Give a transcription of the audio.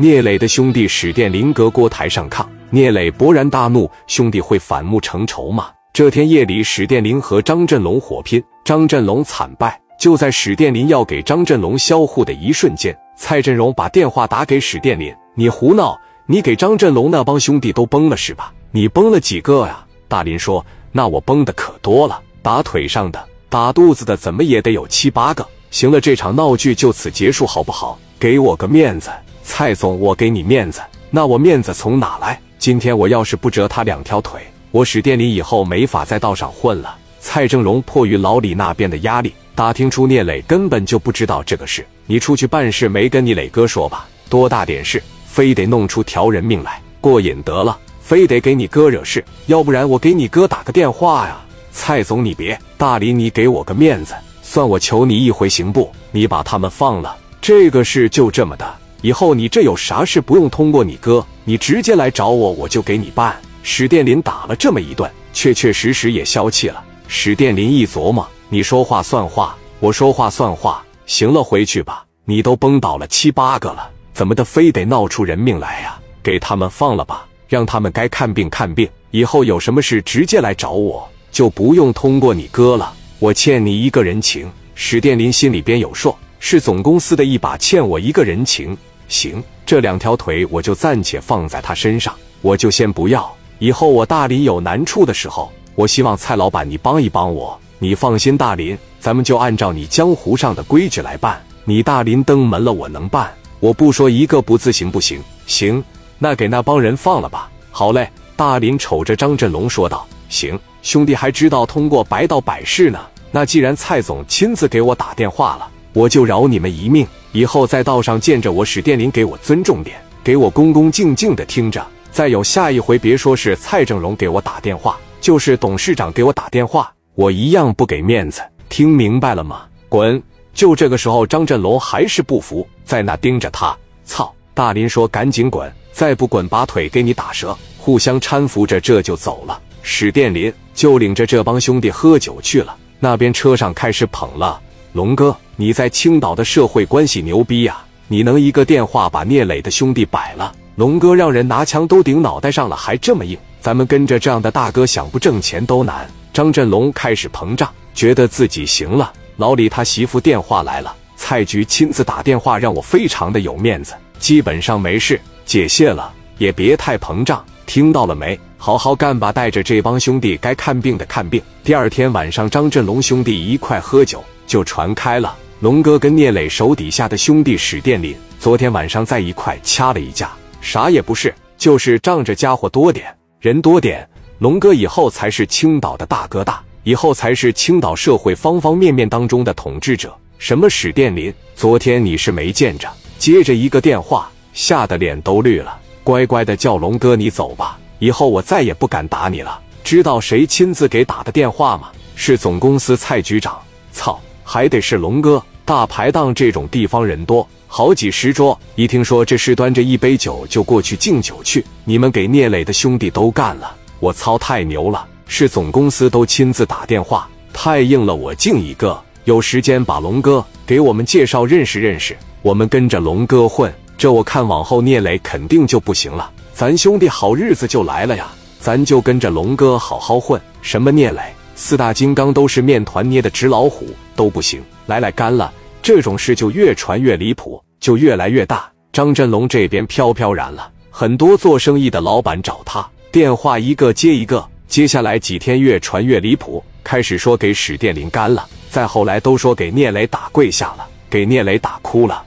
聂磊的兄弟史殿林隔锅台上炕，聂磊勃然大怒：兄弟会反目成仇吗？这天夜里，史殿林和张振龙火拼，张振龙惨败。就在史殿林要给张振龙销户的一瞬间，蔡振荣把电话打给史殿林：“你胡闹！你给张振龙那帮兄弟都崩了是吧？你崩了几个呀？”大林说：“那我崩的可多了，打腿上的、打肚子的，怎么也得有七八个。行了，这场闹剧就此结束好不好？给我个面子，蔡总，我给你面子。那我面子从哪来？今天我要是不折他两条腿，我史殿里以后没法在道上混了。”蔡正荣迫于老李那边的压力。打听出聂磊根本就不知道这个事，你出去办事没跟你磊哥说吧？多大点事，非得弄出条人命来，过瘾得了，非得给你哥惹事，要不然我给你哥打个电话呀。蔡总，你别，大李，你给我个面子，算我求你一回行不？你把他们放了，这个事就这么的，以后你这有啥事不用通过你哥，你直接来找我，我就给你办。史殿林打了这么一顿，确确实实也消气了。史殿林一琢磨。你说话算话，我说话算话。行了，回去吧。你都崩倒了七八个了，怎么的非得闹出人命来呀？给他们放了吧，让他们该看病看病。以后有什么事直接来找我，就不用通过你哥了。我欠你一个人情。史殿林心里边有数，是总公司的一把，欠我一个人情。行，这两条腿我就暂且放在他身上，我就先不要。以后我大林有难处的时候，我希望蔡老板你帮一帮我。你放心，大林，咱们就按照你江湖上的规矩来办。你大林登门了，我能办。我不说一个不字行不行？行，那给那帮人放了吧。好嘞。大林瞅着张振龙说道：“行，兄弟还知道通过白道百事呢。那既然蔡总亲自给我打电话了，我就饶你们一命。以后在道上见着我史殿林，给我尊重点，给我恭恭敬敬的听着。再有下一回，别说是蔡正荣给我打电话，就是董事长给我打电话。”我一样不给面子，听明白了吗？滚！就这个时候，张振龙还是不服，在那盯着他。操！大林说：“赶紧滚，再不滚，把腿给你打折。”互相搀扶着，这就走了。史殿林就领着这帮兄弟喝酒去了。那边车上开始捧了。龙哥，你在青岛的社会关系牛逼呀！你能一个电话把聂磊的兄弟摆了？龙哥让人拿枪都顶脑袋上了，还这么硬？咱们跟着这样的大哥，想不挣钱都难。张振龙开始膨胀，觉得自己行了。老李他媳妇电话来了，蔡局亲自打电话让我非常的有面子，基本上没事，解谢了，也别太膨胀，听到了没？好好干吧，带着这帮兄弟该看病的看病。第二天晚上，张振龙兄弟一块喝酒，就传开了。龙哥跟聂磊手底下的兄弟史殿林，昨天晚上在一块掐了一架，啥也不是，就是仗着家伙多点，人多点。龙哥以后才是青岛的大哥大，以后才是青岛社会方方面面当中的统治者。什么史殿林，昨天你是没见着，接着一个电话，吓得脸都绿了。乖乖的叫龙哥你走吧，以后我再也不敢打你了。知道谁亲自给打的电话吗？是总公司蔡局长。操，还得是龙哥。大排档这种地方人多，好几十桌，一听说这事，端着一杯酒就过去敬酒去。你们给聂磊的兄弟都干了。我操，太牛了！是总公司都亲自打电话，太硬了。我敬一个，有时间把龙哥给我们介绍认识认识，我们跟着龙哥混。这我看往后聂磊肯定就不行了，咱兄弟好日子就来了呀！咱就跟着龙哥好好混。什么聂磊、四大金刚都是面团捏的纸老虎都不行。来来，干了！这种事就越传越离谱，就越来越大。张振龙这边飘飘然了，很多做生意的老板找他。电话一个接一个，接下来几天越传越离谱，开始说给史殿林干了，再后来都说给聂磊打跪下了，给聂磊打哭了。